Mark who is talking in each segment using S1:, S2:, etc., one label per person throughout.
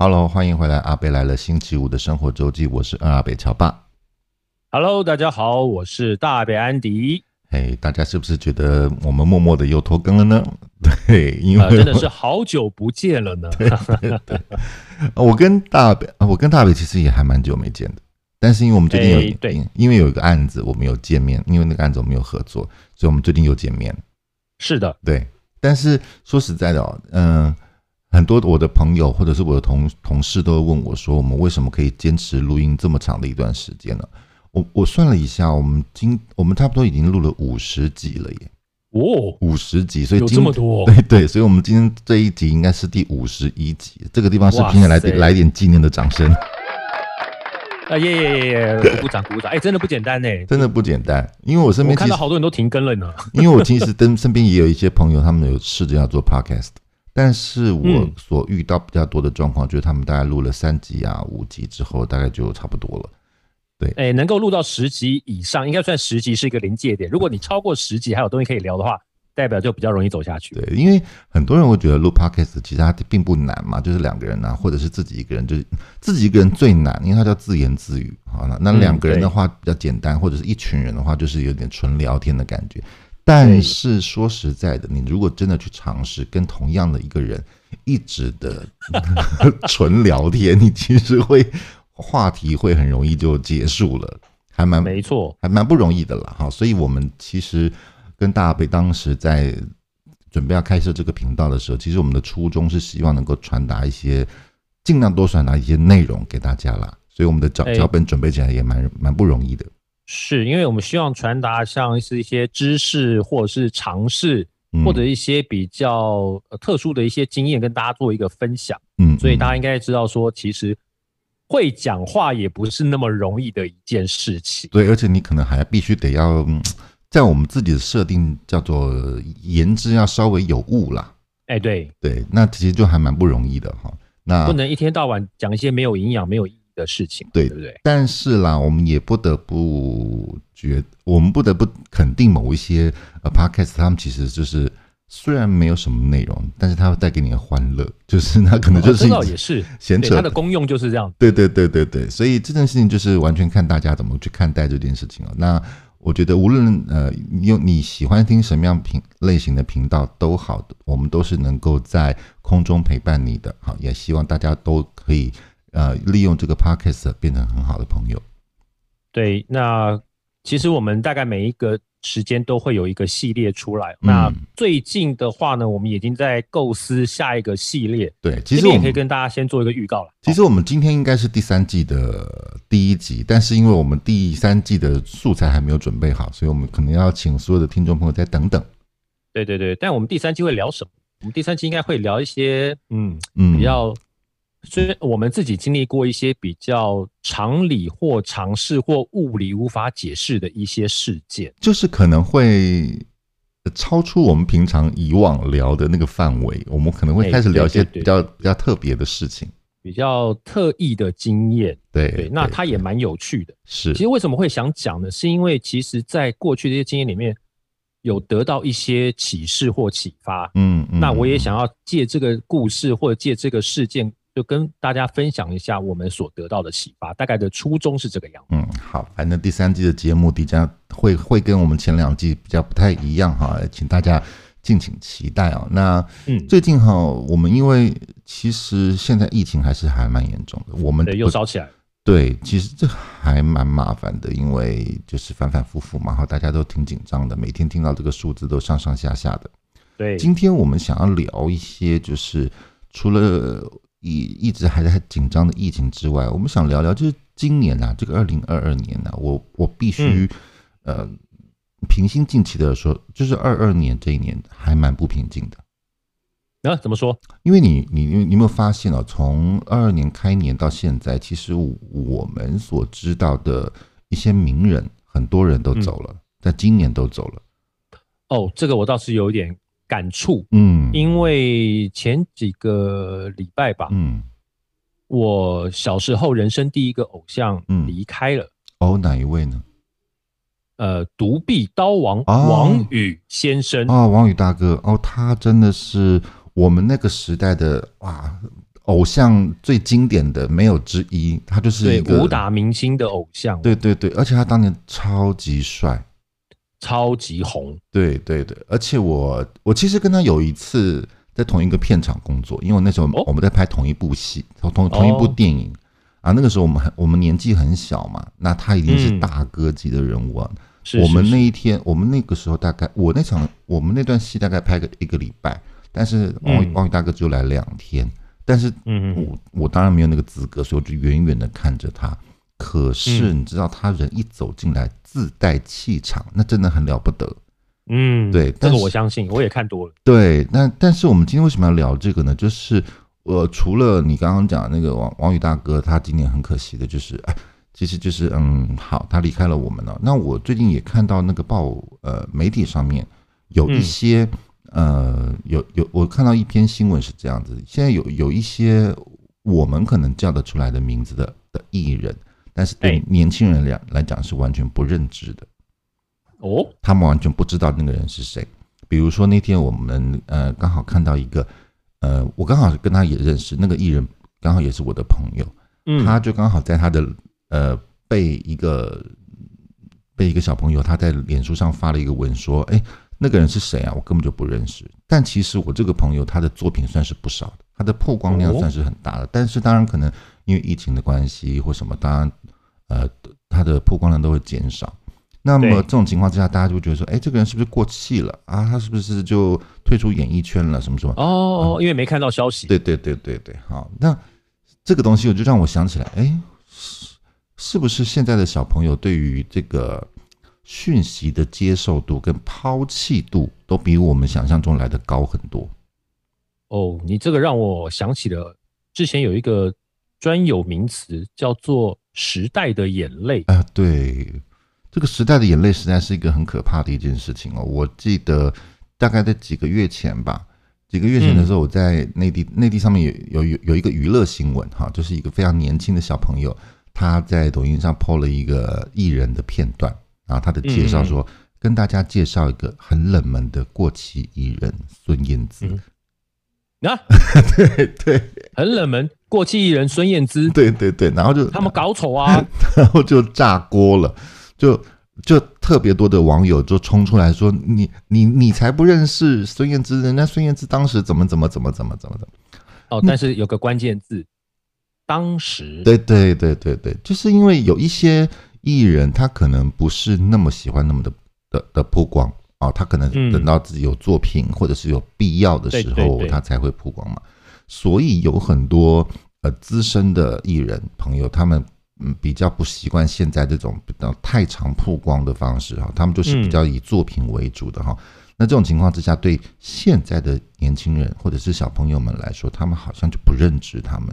S1: Hello，欢迎回来，阿北来了。星期五的生活周记，我是二阿北乔爸。
S2: Hello，大家好，我是大北安迪。
S1: 嘿，hey, 大家是不是觉得我们默默的又拖更了呢？对，因为、呃、
S2: 真的是好久不见了呢。
S1: 对对对，我跟大北，我跟大北其实也还蛮久没见的。但是因为我们最近有，hey, 对，因为有一个案子我们有见面，因为那个案子我们有合作，所以我们最近又见面。
S2: 是的，
S1: 对。但是说实在的哦，嗯、呃。很多我的朋友或者是我的同同事都会问我说：“我们为什么可以坚持录音这么长的一段时间呢？”我我算了一下，我们今我们差不多已经录了五十集了耶！
S2: 哦，
S1: 五十集，所以
S2: 有这么多？
S1: 对对，所以我们今天这一集应该是第五十一集。这个地方是不是应该来点来点纪念的掌声？
S2: 啊耶耶耶耶！鼓掌鼓掌！哎，真的不简单呢，
S1: 真的不简单。因为我身边
S2: 看到好多人都停更了呢。
S1: 因为我其实跟身边也有一些朋友，他们有试着要做 podcast。但是我所遇到比较多的状况，就是他们大概录了三集啊、五集之后，大概就差不多了。对，
S2: 哎，能够录到十集以上，应该算十集是一个临界点。如果你超过十集还有东西可以聊的话，代表就比较容易走下去。
S1: 对，因为很多人会觉得录 podcast 其实它并不难嘛，就是两个人啊，或者是自己一个人，就是自己一个人最难，因为它叫自言自语。好，了那两个人的话比较简单，或者是一群人的话，就是有点纯聊天的感觉。但是说实在的，你如果真的去尝试跟同样的一个人一直的 纯聊天，你其实会话题会很容易就结束了，还蛮
S2: 没错，
S1: 还蛮不容易的了哈。所以我们其实跟大北当时在准备要开设这个频道的时候，其实我们的初衷是希望能够传达一些，尽量多传达一些内容给大家啦。所以我们的脚脚本准备起来也蛮蛮不容易的。
S2: 是因为我们希望传达像是一些知识，或者是尝试，或者一些比较特殊的一些经验，跟大家做一个分享。嗯，所以大家应该知道说，其实会讲话也不是那么容易的一件事情。
S1: 对，而且你可能还必须得要在我们自己的设定叫做言之要稍微有误啦。
S2: 哎，对
S1: 对，那其实就还蛮不容易的哈。那
S2: 不能一天到晚讲一些没有营养、没有的事情，对，对不对？
S1: 但是啦，我们也不得不觉，我们不得不肯定某一些呃 podcast，他们其实就是虽然没有什么内容，但是它会带给你的欢乐，就是那可能就是
S2: 知道也是闲扯，它的功用就是这样。
S1: 对对对对对，所以这件事情就是完全看大家怎么去看待这件事情哦。那我觉得无论呃用你喜欢听什么样频类型的频道都好的，我们都是能够在空中陪伴你的。好，也希望大家都可以。呃，利用这个 podcast 变成很好的朋友。
S2: 对，那其实我们大概每一个时间都会有一个系列出来。嗯、那最近的话呢，我们已经在构思下一个系列。
S1: 对，其实我们
S2: 也可以跟大家先做一个预告了。
S1: 其实我们今天应该是第三季的第一集，但是因为我们第三季的素材还没有准备好，所以我们可能要请所有的听众朋友再等等。
S2: 对对对，但我们第三季会聊什么？我们第三季应该会聊一些，嗯嗯，比较。所以我们自己经历过一些比较常理或常识或物理无法解释的一些事件，
S1: 就是可能会超出我们平常以往聊的那个范围，我们可能会开始聊一些比较比较特别的事情，
S2: 比较特异的经验。
S1: 对
S2: 对，那它也蛮有趣的。
S1: 是，
S2: 其实为什么会想讲呢？是因为其实在过去这些经验里面，有得到一些启示或启发。嗯嗯，那我也想要借这个故事或者借这个事件。就跟大家分享一下我们所得到的启发，大概的初衷是这个样子。
S1: 嗯，好，反正第三季的节目底下会会跟我们前两季比较不太一样哈，请大家敬请期待啊。那嗯，最近哈，我们因为其实现在疫情还是还蛮严重的，我们
S2: 又烧起来。
S1: 对，其实这还蛮麻烦的，因为就是反反复复嘛，哈，大家都挺紧张的，每天听到这个数字都上上下下的。
S2: 对，
S1: 今天我们想要聊一些，就是除了。一一直还在紧张的疫情之外，我们想聊聊，就是今年啊，这个二零二二年呐、啊，我我必须、嗯、呃平心静气的说，就是二二年这一年还蛮不平静的。
S2: 啊？怎么说？
S1: 因为你你你有没有发现哦，从二二年开年到现在，其实我们所知道的一些名人，很多人都走了，嗯、在今年都走了。
S2: 哦，这个我倒是有点。感触，嗯，因为前几个礼拜吧，嗯，我小时候人生第一个偶像离开了，
S1: 哦，哪一位呢？
S2: 呃，独臂刀王王宇先生。
S1: 啊，王宇大哥，哦，他真的是我们那个时代的哇，偶像最经典的没有之一，他就是一个
S2: 武打明星的偶像。
S1: 对对对，而且他当年超级帅，
S2: 超级红。对
S1: 对对，而且我我其实跟他有一次在同一个片场工作，因为那时候我们在拍同一部戏，同同同一部电影、哦、啊。那个时候我们很我们年纪很小嘛，那他已经是大哥级的人物啊。嗯、是是是我们那一天，我们那个时候大概我那场我们那段戏大概拍个一个礼拜，但是王王宇大哥就来两天。但是，我我当然没有那个资格，所以我就远远的看着他。可是你知道，他人一走进来，自带气场，那真的很了不得。
S2: 嗯，
S1: 对，
S2: 这个我相信，我也看多了。
S1: 对，那但是我们今天为什么要聊这个呢？就是呃，除了你刚刚讲那个王王宇大哥，他今年很可惜的，就是 哎，其实就是嗯，好，他离开了我们了。那我最近也看到那个报呃媒体上面有一些。嗯呃，有有，我看到一篇新闻是这样子，现在有有一些我们可能叫得出来的名字的的艺人，但是对年轻人来来讲是完全不认知的。
S2: 哦，
S1: 他们完全不知道那个人是谁。比如说那天我们呃刚好看到一个，呃，我刚好跟他也认识，那个艺人刚好也是我的朋友，嗯，他就刚好在他的呃被一个被一个小朋友他在脸书上发了一个文说，哎。那个人是谁啊？我根本就不认识。但其实我这个朋友他的作品算是不少的，他的曝光量算是很大的。但是当然可能因为疫情的关系或什么，当然呃他的曝光量都会减少。那么这种情况之下，大家就会觉得说，哎，这个人是不是过气了啊？他是不是就退出演艺圈了？什么什么？
S2: 哦，因为没看到消息。
S1: 对对对对对，好，那这个东西我就让我想起来，哎，是是不是现在的小朋友对于这个？讯息的接受度跟抛弃度都比我们想象中来的高很多。
S2: 哦，你这个让我想起了之前有一个专有名词叫做“时代的眼泪”
S1: 啊。对，这个“时代的眼泪”实在是一个很可怕的一件事情哦。我记得大概在几个月前吧，几个月前的时候，我在内地，内地上面有有有一个娱乐新闻哈，就是一个非常年轻的小朋友，他在抖音上 po 了一个艺人的片段。然后他的介绍说，嗯、跟大家介绍一个很冷门的过气艺人孙燕姿。
S2: 嗯啊、
S1: 对对，
S2: 很冷门过气艺人孙燕姿。
S1: 对对对，然后就
S2: 他们搞丑啊，
S1: 然后就炸锅了，就就特别多的网友就冲出来说：“你你你才不认识孙燕姿，人家孙燕姿当时怎么怎么怎么怎么怎么怎么。”
S2: 哦，但是有个关键字，当时。
S1: 对对对对对，就是因为有一些。艺人他可能不是那么喜欢那么的的的曝光啊，他可能等到自己有作品或者是有必要的时候，他才会曝光嘛。所以有很多呃资深的艺人朋友，他们嗯比较不习惯现在这种比较太常曝光的方式哈，他们就是比较以作品为主的哈。那这种情况之下，对现在的年轻人或者是小朋友们来说，他们好像就不认知他们。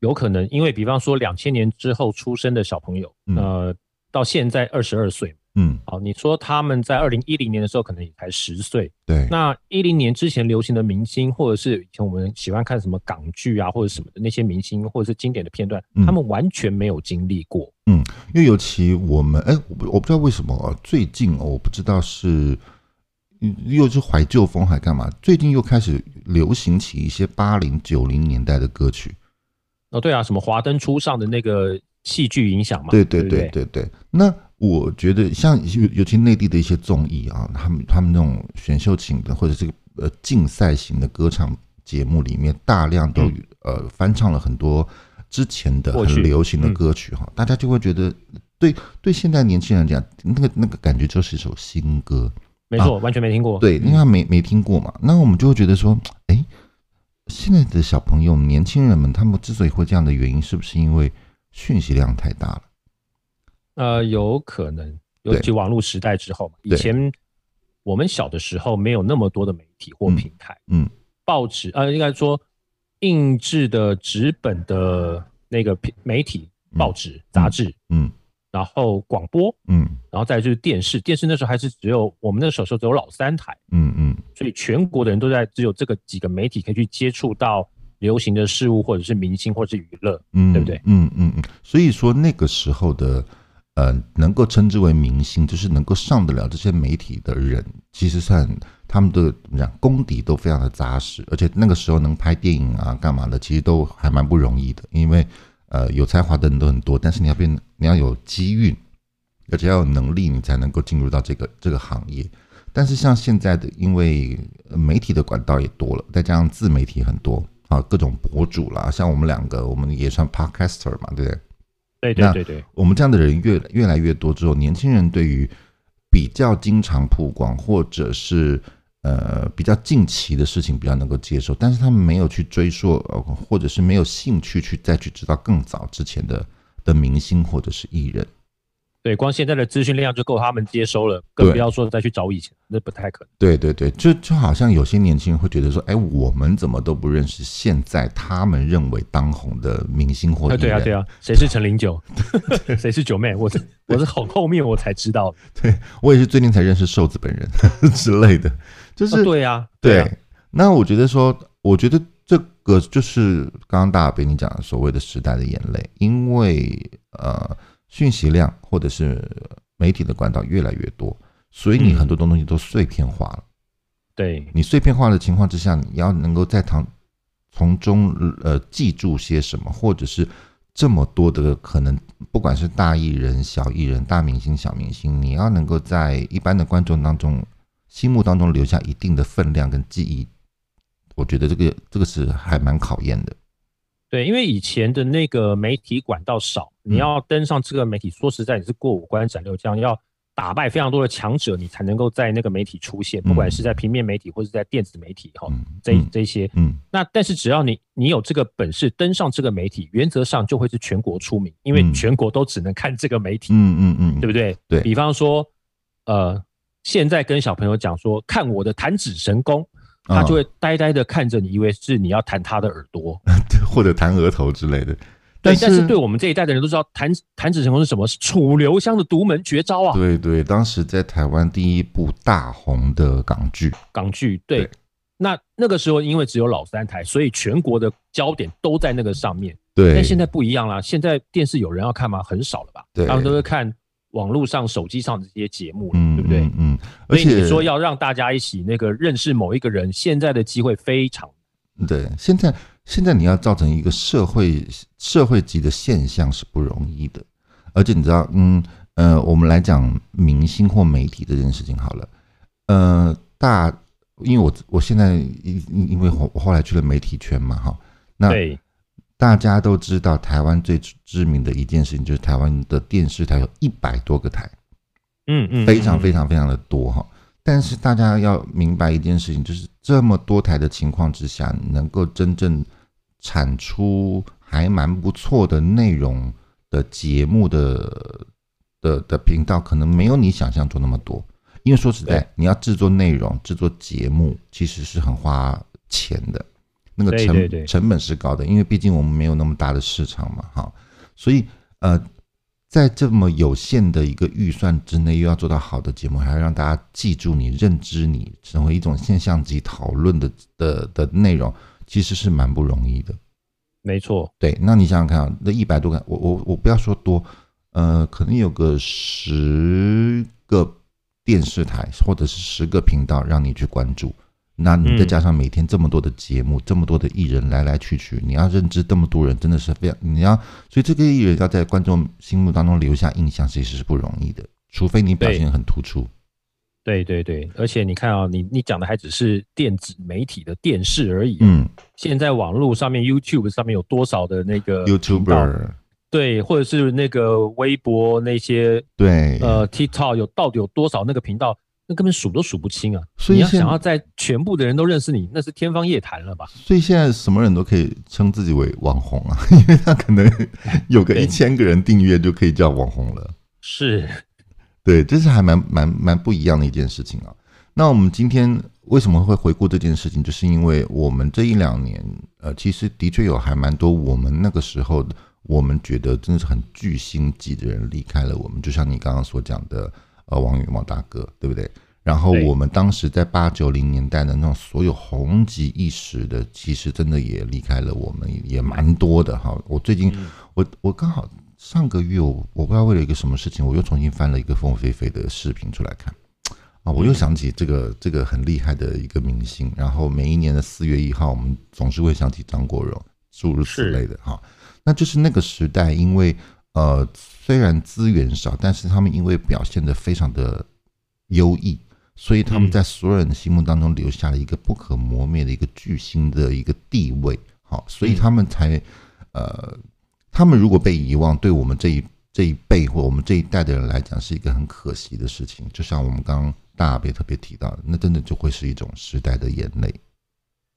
S2: 有可能，因为比方说两千年之后出生的小朋友，嗯、呃，到现在二十二岁，嗯，好，你说他们在二零一零年的时候可能也才十岁，
S1: 对，
S2: 那一零年之前流行的明星，或者是以前我们喜欢看什么港剧啊，或者什么的那些明星，或者是经典的片段，嗯、他们完全没有经历过，
S1: 嗯，因为尤其我们，哎，我我不知道为什么啊，最近我不知道是又是怀旧风还干嘛，最近又开始流行起一些八零九零年代的歌曲。
S2: 哦，对啊，什么华灯初上的那个戏剧影响嘛？
S1: 对对对对对。那我觉得像尤尤其内地的一些综艺啊，他们他们那种选秀型的或者这个呃竞赛型的歌唱节目里面，大量都呃翻唱了很多之前的很流行的歌曲哈，大家就会觉得对对现在年轻人讲，那个那个感觉就是一首新歌。
S2: 没错，完全没听过。
S1: 对，因为他没没听过嘛，那我们就会觉得说，哎。现在的小朋友、年轻人们，他们之所以会这样的原因，是不是因为讯息量太大了？
S2: 呃，有可能，尤其网络时代之后嘛。以前我们小的时候没有那么多的媒体或平台，嗯，嗯报纸呃，应该说印制的纸本的那个媒体、报纸、杂志，嗯。嗯然后广播，嗯，然后再就是电视，电视那时候还是只有我们那时候只有老三台，嗯嗯，所以全国的人都在只有这个几个媒体可以去接触到流行的事物，或者是明星，或者是娱乐，嗯，对不对？
S1: 嗯嗯嗯。所以说那个时候的呃，能够称之为明星，就是能够上得了这些媒体的人，其实算他们的功底都非常的扎实，而且那个时候能拍电影啊干嘛的，其实都还蛮不容易的，因为呃有才华的人都很多，但是你要变你要有机运，而且要有能力，你才能够进入到这个这个行业。但是像现在的，因为媒体的管道也多了，再加上自媒体很多啊，各种博主啦，像我们两个，我们也算 podcaster 嘛，对不对？
S2: 对对对对。
S1: 我们这样的人越越来越多之后，年轻人对于比较经常曝光或者是呃比较近期的事情比较能够接受，但是他们没有去追溯，或者是没有兴趣去再去知道更早之前的的明星或者是艺人。
S2: 对，光现在的资讯量就够他们接收了，更不要说再去找以前，那不太可能。
S1: 对对对，就就好像有些年轻人会觉得说，哎，我们怎么都不认识现在他们认为当红的明星或者
S2: 对啊对啊，谁是陈零九，谁是九妹，我是我是很后面我才知道，
S1: 对我也是最近才认识瘦子本人之类的，就是、
S2: 哦、对呀、啊，
S1: 对。对啊、那我觉得说，我觉得这个就是刚刚大家被你讲的所谓的时代的眼泪，因为呃。讯息量或者是媒体的管道越来越多，所以你很多东西都碎片化了。
S2: 对，
S1: 你碎片化的情况之下，你要能够在从从中呃记住些什么，或者是这么多的可能，不管是大艺人、小艺人、大明星、小明星，你要能够在一般的观众当中心目当中留下一定的分量跟记忆，我觉得这个这个是还蛮考验的。
S2: 对，因为以前的那个媒体管道少，你要登上这个媒体，说实在，你是过五关斩六将，要打败非常多的强者，你才能够在那个媒体出现，不管是在平面媒体或者在电子媒体哈，这这些，嗯，那但是只要你你有这个本事登上这个媒体，原则上就会是全国出名，因为全国都只能看这个媒体，嗯嗯嗯，对不对？
S1: 对，
S2: 比方说，呃，现在跟小朋友讲说，看我的弹指神功。他就会呆呆的看着你，以为是你要弹他的耳朵，
S1: 或者弹额头之类的。
S2: 但是，但是对我们这一代的人都知道，弹弹指成功是什么？是楚留香的独门绝招啊！
S1: 对对，当时在台湾第一部大红的港剧，
S2: 港剧对。对那那个时候，因为只有老三台，所以全国的焦点都在那个上面。
S1: 对。
S2: 但现在不一样了，现在电视有人要看吗？很少了吧？对。他们都是看。网络上、手机上的这些节目，嗯，对不对？嗯，嗯，而且你说要让大家一起那个认识某一个人，现在的机会非常。
S1: 对，现在现在你要造成一个社会社会级的现象是不容易的，而且你知道，嗯呃，我们来讲明星或媒体这件事情好了，呃，大，因为我我现在因因为我我后来去了媒体圈嘛，哈，那。对大家都知道，台湾最知名的一件事情就是台湾的电视台有一百多个台，
S2: 嗯嗯，
S1: 非常非常非常的多哈。但是大家要明白一件事情，就是这么多台的情况之下，能够真正产出还蛮不错的内容的节目的的的频道，可能没有你想象中那么多。因为说实在，你要制作内容、制作节目，其实是很花钱的。那个成成本是高的，因为毕竟我们没有那么大的市场嘛，哈，所以呃，在这么有限的一个预算之内，又要做到好的节目，还要让大家记住你、认知你，成为一种现象级讨论的的的内容，其实是蛮不容易的。
S2: 没错，
S1: 对，那你想想看啊，那一百多个，我我我不要说多，呃，可能有个十个电视台或者是十个频道让你去关注。那你再加上每天这么多的节目，嗯、这么多的艺人来来去去，你要认知这么多人，真的是非常你要，所以这个艺人要在观众心目当中留下印象，其实是不容易的，除非你表现很突出。
S2: 对对对，而且你看啊、哦，你你讲的还只是电子媒体的电视而已。嗯，现在网络上面 YouTube 上面有多少的那个
S1: YouTuber？
S2: 对，或者是那个微博那些
S1: 对，
S2: 呃 TikTok 有到底有多少那个频道？那根本数都数不清啊！所以你要想要在全部的人都认识你，那是天方夜谭了吧？
S1: 所以现在什么人都可以称自己为网红啊，因为他可能有个一千个人订阅就可以叫网红了。
S2: 是，
S1: 对，这是还蛮蛮蛮不一样的一件事情啊。那我们今天为什么会回顾这件事情？就是因为我们这一两年，呃，其实的确有还蛮多我们那个时候我们觉得真的是很巨星级的人离开了我们，就像你刚刚所讲的。呃，王羽毛大哥，对不对？然后我们当时在八九零年代的那种所有红极一时的，其实真的也离开了我们，也蛮多的哈。我最近，我我刚好上个月，我我不知道为了一个什么事情，我又重新翻了一个凤飞飞的视频出来看。啊，我又想起这个这个很厉害的一个明星，然后每一年的四月一号，我们总是会想起张国荣，诸如此类的哈。那就是那个时代，因为呃虽然资源少，但是他们因为表现得非常的优异，所以他们在所有人的心目当中留下了一个不可磨灭的一个巨星的一个地位。好，所以他们才呃，他们如果被遗忘，对我们这一这一辈或我们这一代的人来讲，是一个很可惜的事情。就像我们刚刚。大阿别特别提到的，那真的就会是一种时代的眼泪。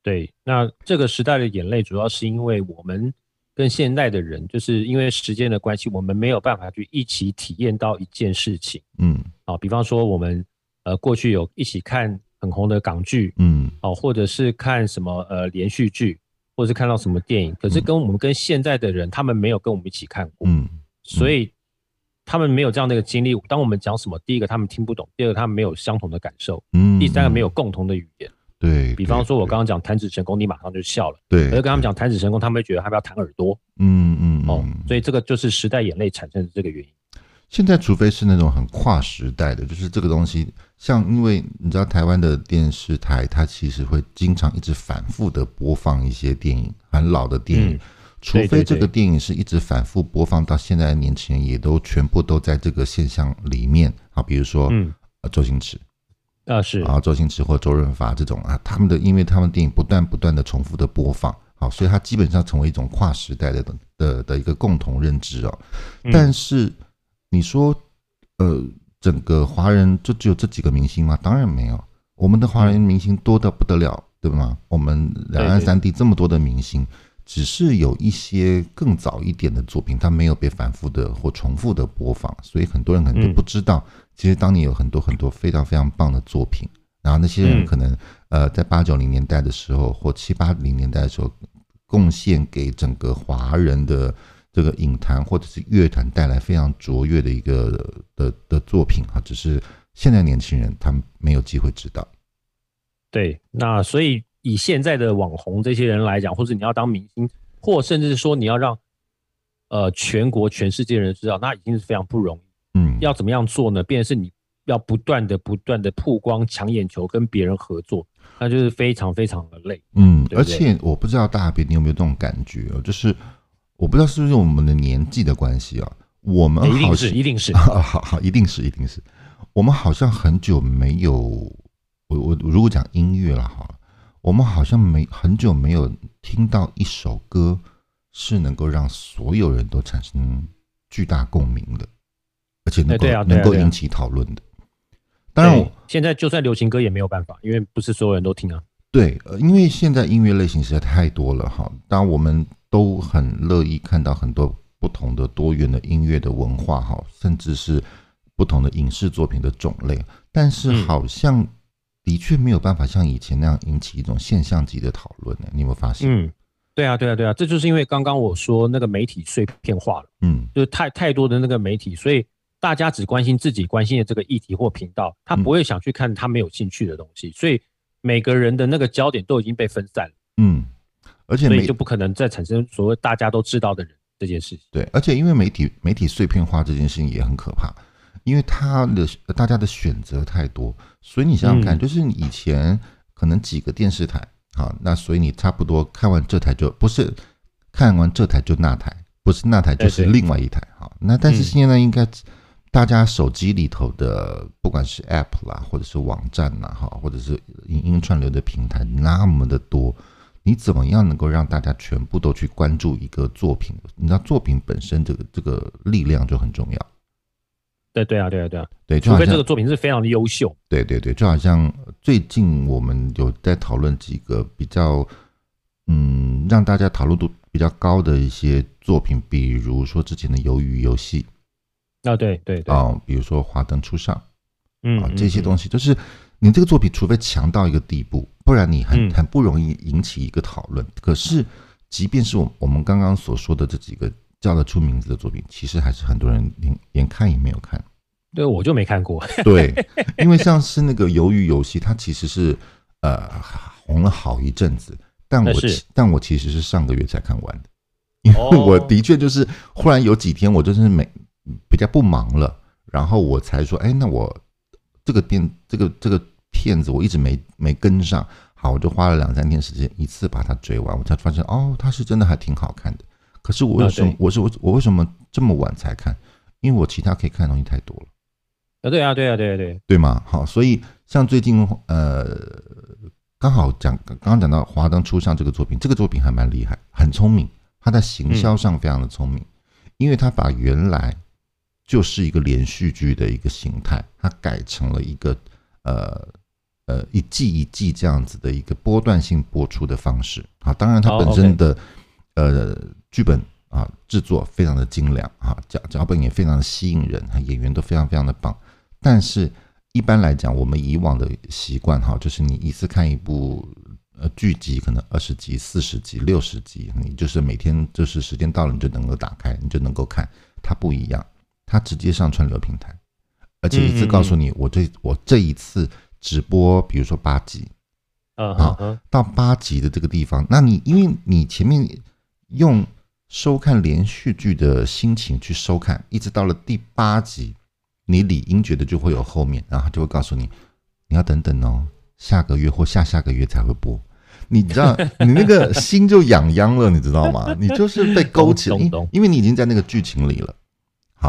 S2: 对，那这个时代的眼泪，主要是因为我们跟现代的人，就是因为时间的关系，我们没有办法去一起体验到一件事情。嗯，啊，比方说我们呃过去有一起看很红的港剧，嗯，哦，或者是看什么呃连续剧，或者是看到什么电影，可是跟我们跟现在的人，他们没有跟我们一起看过，嗯，所以。他们没有这样的一个经历。当我们讲什么，第一个他们听不懂，第二个他们没有相同的感受，嗯，第三个没有共同的语言。
S1: 对，
S2: 比方说，我刚刚讲弹指成功，你马上就笑了。对，而跟他们讲弹指成功，他们会觉得他们要弹耳朵。嗯嗯哦，所以这个就是时代眼泪产生的这个原因。
S1: 现在，除非是那种很跨时代的，就是这个东西，像因为你知道台湾的电视台，它其实会经常一直反复的播放一些电影，很老的电影。嗯除非这个电影是一直反复播放到现在的年轻人也都全部都在这个现象里面啊，比如说，嗯，周星驰
S2: 啊是
S1: 啊，周星驰或周润发这种啊，他们的因为他们电影不断不断的重复的播放，好，所以它基本上成为一种跨时代的的的一个共同认知哦。但是你说，呃，整个华人就只有这几个明星吗？当然没有，我们的华人明星多的不得了，对吗？我们两岸三地这么多的明星。只是有一些更早一点的作品，它没有被反复的或重复的播放，所以很多人可能就不知道，其实当年有很多很多非常非常棒的作品，然后那些人可能呃在八九零年代的时候或七八零年代的时候，贡献给整个华人的这个影坛或者是乐坛带来非常卓越的一个的的作品哈，只是现在年轻人他们没有机会知道。
S2: 对，那所以。以现在的网红这些人来讲，或者你要当明星，或甚至是说你要让呃全国全世界人知道，那已经是非常不容易。嗯，要怎么样做呢？变成是你要不断的、不断的曝光、抢眼球，跟别人合作，那就是非常非常的累。
S1: 嗯，对对，而且我不知道大阿别你有没有这种感觉哦，就是我不知道是不是我们的年纪的关系啊，我们好像
S2: 一定是，一定是，
S1: 好好，一定是，一定是，我们好像很久没有，我我如果讲音乐了哈。我们好像没很久没有听到一首歌是能够让所有人都产生巨大共鸣的，而且能够能够引起讨论的。当然
S2: 我，现在就算流行歌也没有办法，因为不是所有人都听啊。
S1: 对，呃因为现在音乐类型实在太多了哈。当然，我们都很乐意看到很多不同的多元的音乐的文化哈，甚至是不同的影视作品的种类，但是好像。的确没有办法像以前那样引起一种现象级的讨论呢？你有没有发现？
S2: 嗯，对啊，对啊，对啊，这就是因为刚刚我说那个媒体碎片化了，嗯，就是太太多的那个媒体，所以大家只关心自己关心的这个议题或频道，他不会想去看他没有兴趣的东西，所以每个人的那个焦点都已经被分散了，
S1: 嗯，而且
S2: 所以就不可能再产生所谓大家都知道的人这件事情。
S1: 对，而且因为媒体媒体碎片化这件事情也很可怕。因为他的大家的选择太多，所以你想想看，就是你以前可能几个电视台，好，那所以你差不多看完这台就不是看完这台就那台，不是那台就是另外一台，好，那但是现在应该大家手机里头的不管是 App 啦，或者是网站啦，哈，或者是影音串流的平台那么的多，你怎么样能够让大家全部都去关注一个作品？你知道作品本身这个这个力量就很重要。
S2: 对对啊，对啊，对啊，
S1: 对，
S2: 除非这个作品是非常的优秀。
S1: 对对对，就好像最近我们有在讨论几个比较，嗯，让大家讨论度比较高的一些作品，比如说之前的《鱿鱼游戏》
S2: 啊，对对对，
S1: 啊，比如说《华灯初上》，嗯，啊，这些东西都是你这个作品，除非强到一个地步，不然你很很不容易引起一个讨论。可是，即便是我我们刚刚所说的这几个。叫得出名字的作品，其实还是很多人连连看也没有看。
S2: 对，我就没看过。
S1: 对，因为像是那个《鱿鱼游戏》，它其实是呃红了好一阵子，但我但我其实是上个月才看完的，因为我的确就是忽然有几天我就是没比较不忙了，然后我才说，哎，那我这个片这个这个片子我一直没没跟上，好，我就花了两三天时间一次把它追完，我才发现哦，它是真的还挺好看的。可是我为什么、啊、我是我我为什么这么晚才看？因为我其他可以看的东西太多了。
S2: 啊，对啊，对啊，对啊，对，
S1: 对吗？好，所以像最近呃，刚好讲刚刚讲到《华灯初上》这个作品，这个作品还蛮厉害，很聪明，它在行销上非常的聪明，嗯、因为它把原来就是一个连续剧的一个形态，它改成了一个呃呃一季一季这样子的一个波段性播出的方式。啊，当然它本身的、呃。剧本啊，制作非常的精良啊，脚脚本也非常的吸引人，演员都非常非常的棒。但是，一般来讲，我们以往的习惯哈，就是你一次看一部呃剧集，可能二十集、四十集、六十集，你就是每天就是时间到了，你就能够打开，你就能够看。它不一样，它直接上串流平台，而且一次告诉你，我这我这一次直播，比如说八集，啊，到八集的这个地方，那你因为你前面用。收看连续剧的心情去收看，一直到了第八集，你理应觉得就会有后面，然后就会告诉你，你要等等哦，下个月或下下个月才会播。你知道，你那个心就痒痒了，你知道吗？你就是被勾起了，因为你已经在那个剧情里了。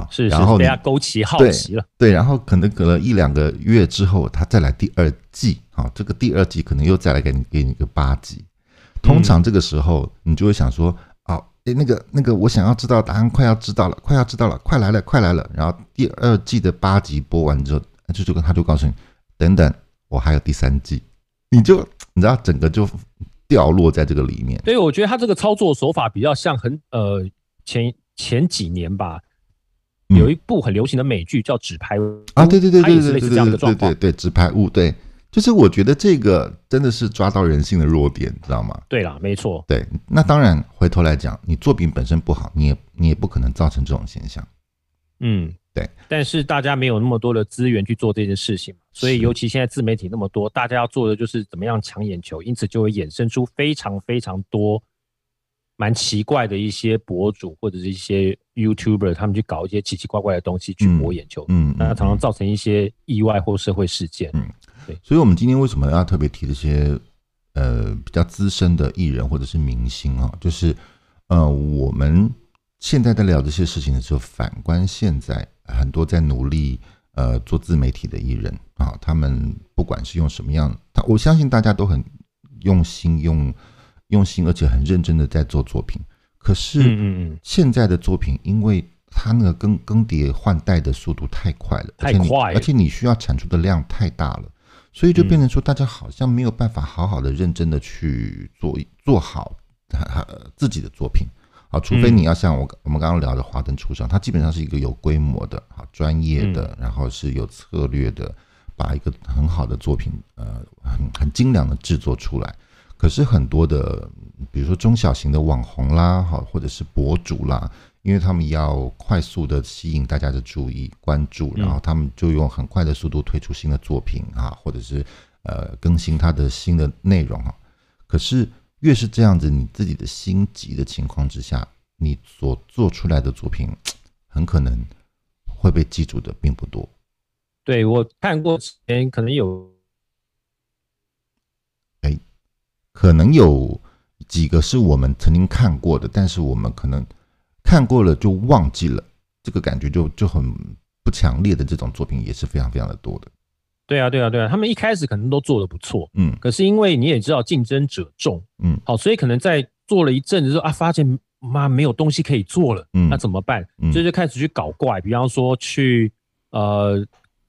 S1: 好，
S2: 是，
S1: 然后
S2: 被他勾起好奇了。
S1: 对，然后可能隔了一两个月之后，他再来第二季，啊，这个第二季可能又再来给你给你个八集。通常这个时候，你就会想说。诶，那个那个，我想要知道答案，快要知道了，快要知道了，快来了，快来了。然后第二季的八集播完之后，就就跟他就告诉你，等等，我还有第三季，你就你知道整个就掉落在这个里面。
S2: 对，我觉得他这个操作手法比较像很呃前前几年吧，有一部很流行的美剧叫《纸牌屋》
S1: 啊，对对对对
S2: 对对对对对
S1: 对纸牌屋对。就是我觉得这个真的是抓到人性的弱点，知道吗？
S2: 对啦，没错。
S1: 对，那当然回头来讲，你作品本身不好，你也你也不可能造成这种现象。
S2: 嗯，
S1: 对。
S2: 但是大家没有那么多的资源去做这件事情，所以尤其现在自媒体那么多，大家要做的就是怎么样抢眼球，因此就会衍生出非常非常多蛮奇怪的一些博主或者是一些 YouTuber，他们去搞一些奇奇怪怪的东西去博眼球，嗯，那常常造成一些意外或社会事件，
S1: 嗯。对所以，我们今天为什么要特别提这些呃比较资深的艺人或者是明星啊？就是呃，我们现在在聊这些事情的时候，反观现在很多在努力呃做自媒体的艺人啊，他们不管是用什么样，他我相信大家都很用心、用用心，而且很认真的在做作品。可是，嗯嗯，现在的作品，因为它那个更更迭换代的速度太快了，
S2: 太快，
S1: 而且你需要产出的量太大了。所以就变成说，大家好像没有办法好好的、认真的去做做好自己的作品啊，除非你要像我我们刚刚聊的《华灯初上》，它基本上是一个有规模的、啊专业的，然后是有策略的，把一个很好的作品呃很很精良的制作出来。可是很多的，比如说中小型的网红啦，好或者是博主啦。因为他们要快速的吸引大家的注意关注，然后他们就用很快的速度推出新的作品啊，或者是呃更新他的新的内容啊。可是越是这样子，你自己的心急的情况之下，你所做出来的作品很可能会被记住的并不多。
S2: 对，我看过之前可能有，
S1: 哎，可能有几个是我们曾经看过的，但是我们可能。看过了就忘记了，这个感觉就就很不强烈的这种作品也是非常非常的多的。
S2: 对啊，对啊，对啊，他们一开始可能都做的不错，嗯，可是因为你也知道竞争者众，嗯，好，所以可能在做了一阵子之后啊，发现妈没有东西可以做了，嗯，那怎么办？所以就开始去搞怪，比方说去呃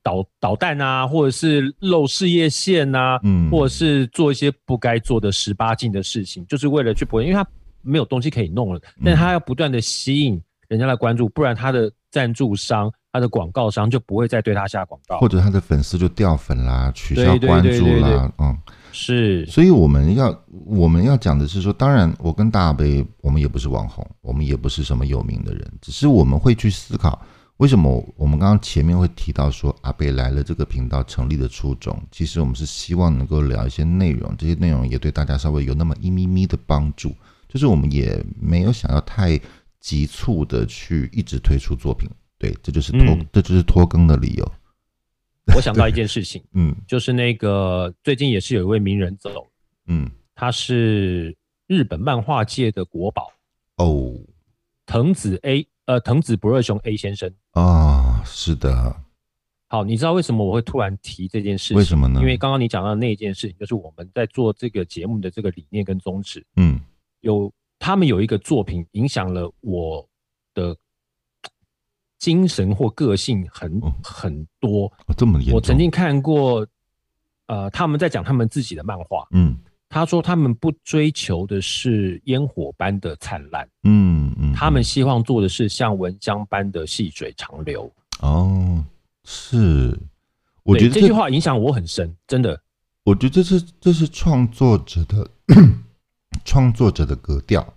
S2: 捣捣蛋啊，或者是露事业线啊，嗯，或者是做一些不该做的十八禁的事情，就是为了去博，因为他。没有东西可以弄了，但他要不断的吸引人家的关注，不然他的赞助商、他的广告商就不会再对他下广告，
S1: 或者他的粉丝就掉粉啦、取消关注啦。嗯，
S2: 是。
S1: 所以我们要我们要讲的是说，当然我跟大杯，我们也不是网红，我们也不是什么有名的人，只是我们会去思考，为什么我们刚刚前面会提到说阿贝来了这个频道成立的初衷，其实我们是希望能够聊一些内容，这些内容也对大家稍微有那么一咪咪的帮助。就是我们也没有想要太急促的去一直推出作品，对，这就是拖，嗯、这就是拖更的理由。
S2: 我想到一件事情，嗯，就是那个最近也是有一位名人走，嗯，他是日本漫画界的国宝。哦，藤子 A，呃，藤子不二雄 A 先生
S1: 啊、哦，是的。
S2: 好，你知道为什么我会突然提这件事情？
S1: 为什么呢？
S2: 因为刚刚你讲到的那一件事情，就是我们在做这个节目的这个理念跟宗旨，嗯，有他们有一个作品影响了我的精神或个性很、哦、很多。
S1: 哦、这么严重？
S2: 我曾经看过，呃，他们在讲他们自己的漫画，嗯，他说他们不追求的是烟火般的灿烂，嗯嗯，他们希望做的是像蚊香般的细水长流。
S1: 哦。是，我觉得
S2: 这，这句话影响我很深，真的。
S1: 我觉得这是这是创作者的创作者的格调。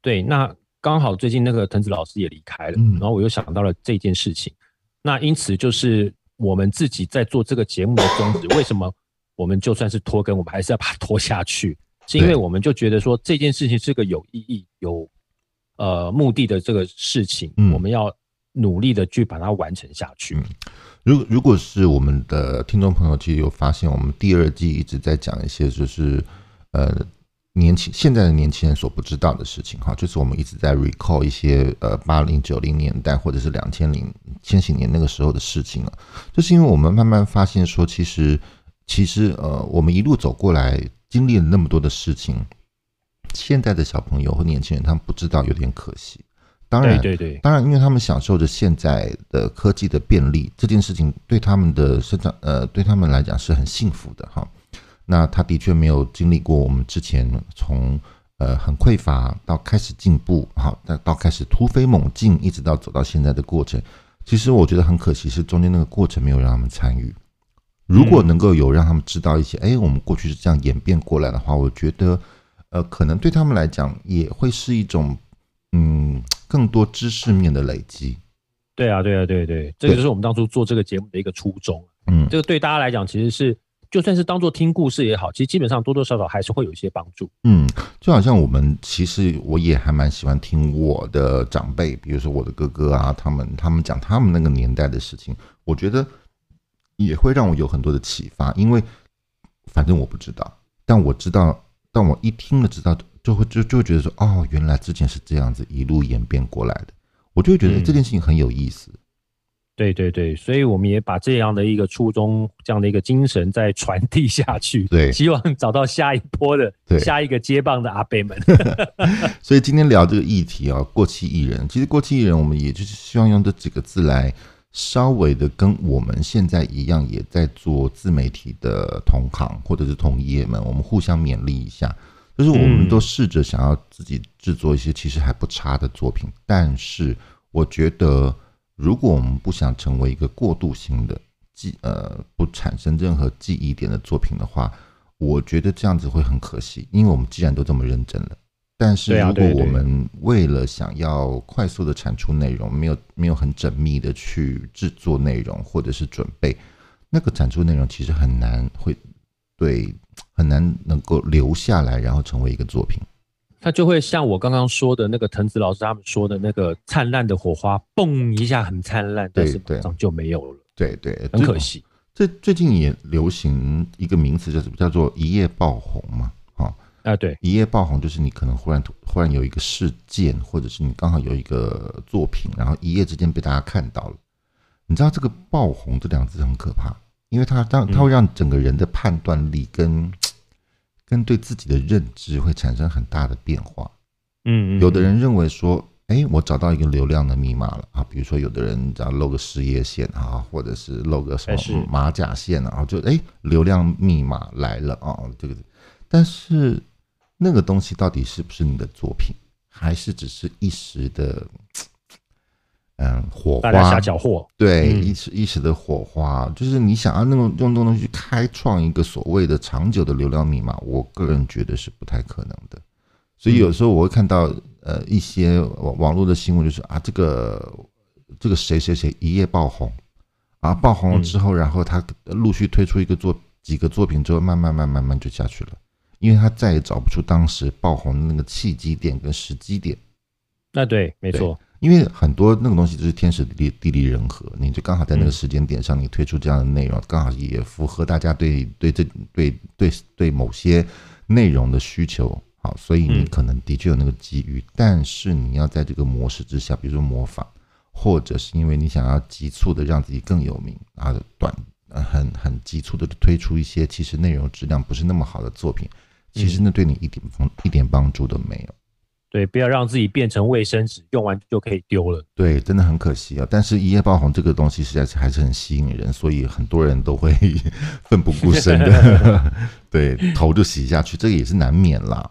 S2: 对，那刚好最近那个藤子老师也离开了，嗯，然后我又想到了这件事情。那因此就是我们自己在做这个节目的宗旨，为什么我们就算是拖更，我们还是要把它拖下去？是因为我们就觉得说这件事情是个有意义、有呃目的的这个事情，嗯，我们要。努力的去把它完成下去。嗯，
S1: 如如果是我们的听众朋友，其实有发现，我们第二季一直在讲一些就是呃年轻现在的年轻人所不知道的事情哈，就是我们一直在 recall 一些呃八零九零年代或者是两千零千禧年那个时候的事情了。就是因为我们慢慢发现说，其实其实呃我们一路走过来，经历了那么多的事情，现在的小朋友和年轻人他们不知道，有点可惜。当然，对对对，当然，因为他们享受着现在的科技的便利，这件事情对他们的生长，呃，对他们来讲是很幸福的哈。那他的确没有经历过我们之前从呃很匮乏到开始进步，好，到到开始突飞猛进，一直到走到现在的过程。其实我觉得很可惜，是中间那个过程没有让他们参与。如果能够有让他们知道一些，哎，我们过去是这样演变过来的话，我觉得，呃，可能对他们来讲也会是一种。嗯，更多知识面的累积。
S2: 对啊，对啊，对对，这个就是我们当初做这个节目的一个初衷。嗯，这个对大家来讲，其实是就算是当做听故事也好，其实基本上多多少少还是会有一些帮助。
S1: 嗯，就好像我们其实我也还蛮喜欢听我的长辈，比如说我的哥哥啊，他们他们讲他们那个年代的事情，我觉得也会让我有很多的启发。因为反正我不知道，但我知道，但我一听了知道。就会就就会觉得说哦，原来之前是这样子一路演变过来的，我就会觉得这件事情很有意思。嗯、
S2: 对对对，所以我们也把这样的一个初衷、这样的一个精神再传递下去。对，希望找到下一波的、下一个接棒的阿贝们。
S1: 所以今天聊这个议题啊，过气艺人，其实过气艺人，我们也就是希望用这几个字来稍微的跟我们现在一样，也在做自媒体的同行或者是同业们，我们互相勉励一下。就是我们都试着想要自己制作一些其实还不差的作品，但是我觉得，如果我们不想成为一个过渡性的记呃不产生任何记忆点的作品的话，我觉得这样子会很可惜。因为我们既然都这么认真了，但是如果我们为了想要快速的产出内容，没有没有很缜密的去制作内容或者是准备，那个产出内容其实很难会对。很难能够留下来，然后成为一个作品。
S2: 它就会像我刚刚说的那个藤子老师他们说的那个灿烂的火花，嘣一下很灿烂，但是马上就没有了。
S1: 对对，对，
S2: 很可惜。
S1: 这最近也流行一个名词，叫什么叫做一夜爆红嘛。啊
S2: 啊，对，
S1: 一夜爆红就是你可能忽然忽然有一个事件，或者是你刚好有一个作品，然后一夜之间被大家看到了。你知道这个爆红这两个字很可怕。因为它当它会让整个人的判断力跟跟对自己的认知会产生很大的变化。嗯，有的人认为说，哎，我找到一个流量的密码了啊，比如说有的人只要露个事业线啊，或者是露个什么马甲线啊，就哎，流量密码来了啊，这个。但是那个东西到底是不是你的作品，还是只是一时的？嗯，火花，
S2: 瞎搅和，
S1: 对，一时一时的火花，就是你想要那种用东西去开创一个所谓的长久的流量密码，我个人觉得是不太可能的。所以有时候我会看到呃一些网网络的新闻，就是啊这个这个谁谁谁一夜爆红。啊，爆红了之后，然后他陆续推出一个作几个作品之后，慢慢慢慢慢就下去了，因为他再也找不出当时爆红的那个契机点跟时机点。
S2: 那对，没错。
S1: 因为很多那个东西就是天时地利地利人和，你就刚好在那个时间点上，你推出这样的内容，刚好也符合大家对对这对对对某些内容的需求。好，所以你可能的确有那个机遇，但是你要在这个模式之下，比如说模仿，或者是因为你想要急促的让自己更有名啊，短很很急促的推出一些其实内容质量不是那么好的作品，其实那对你一点帮一点帮助都没有。
S2: 对，不要让自己变成卫生纸，用完就可以丢了。
S1: 对，真的很可惜啊。但是一夜爆红这个东西实在是还是很吸引人，所以很多人都会 奋不顾身的，对，头就洗下去，这个也是难免啦。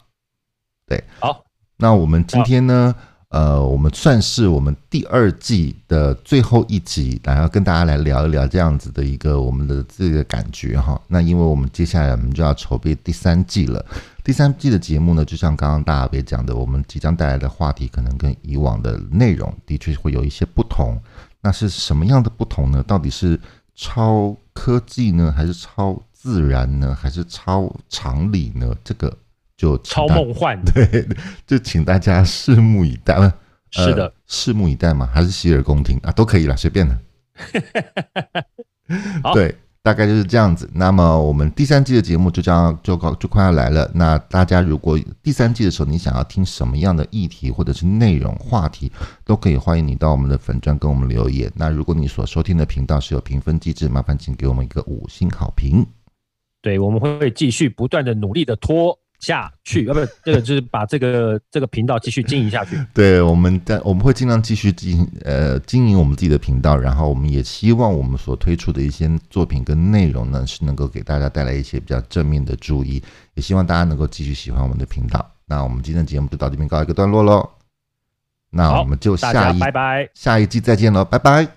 S1: 对，
S2: 好，
S1: 那我们今天呢，呃，我们算是我们第二季的最后一集，然后跟大家来聊一聊这样子的一个我们的这个感觉哈。那因为我们接下来我们就要筹备第三季了，第三季的节目呢，就像刚刚大阿伯讲的，我们即将带来的话题可能跟以往的内容的确会有一些不同。那是什么样的不同呢？到底是超科技呢，还是超自然呢，还是超常理呢？这个。就
S2: 超梦幻，
S1: 对，就请大家拭目以待。呃、
S2: 是的，
S1: 拭目以待嘛，还是洗耳恭听啊，都可以了，随便的。对，大概就是这样子。那么我们第三季的节目就将就快就快要来了。那大家如果第三季的时候你想要听什么样的议题或者是内容话题，都可以欢迎你到我们的粉专跟我们留言。那如果你所收听的频道是有评分机制，麻烦请给我们一个五星好评。
S2: 对，我们会继续不断的努力的拖。下去，啊不是这个就是把这个这个频道继续经营下去。
S1: 对，我们但我们会尽量继续经营呃经营我们自己的频道，然后我们也希望我们所推出的一些作品跟内容呢，是能够给大家带来一些比较正面的注意，也希望大家能够继续喜欢我们的频道。那我们今天的节目就到这边告一个段落喽。那我们就下一拜拜下一季再见喽，拜拜。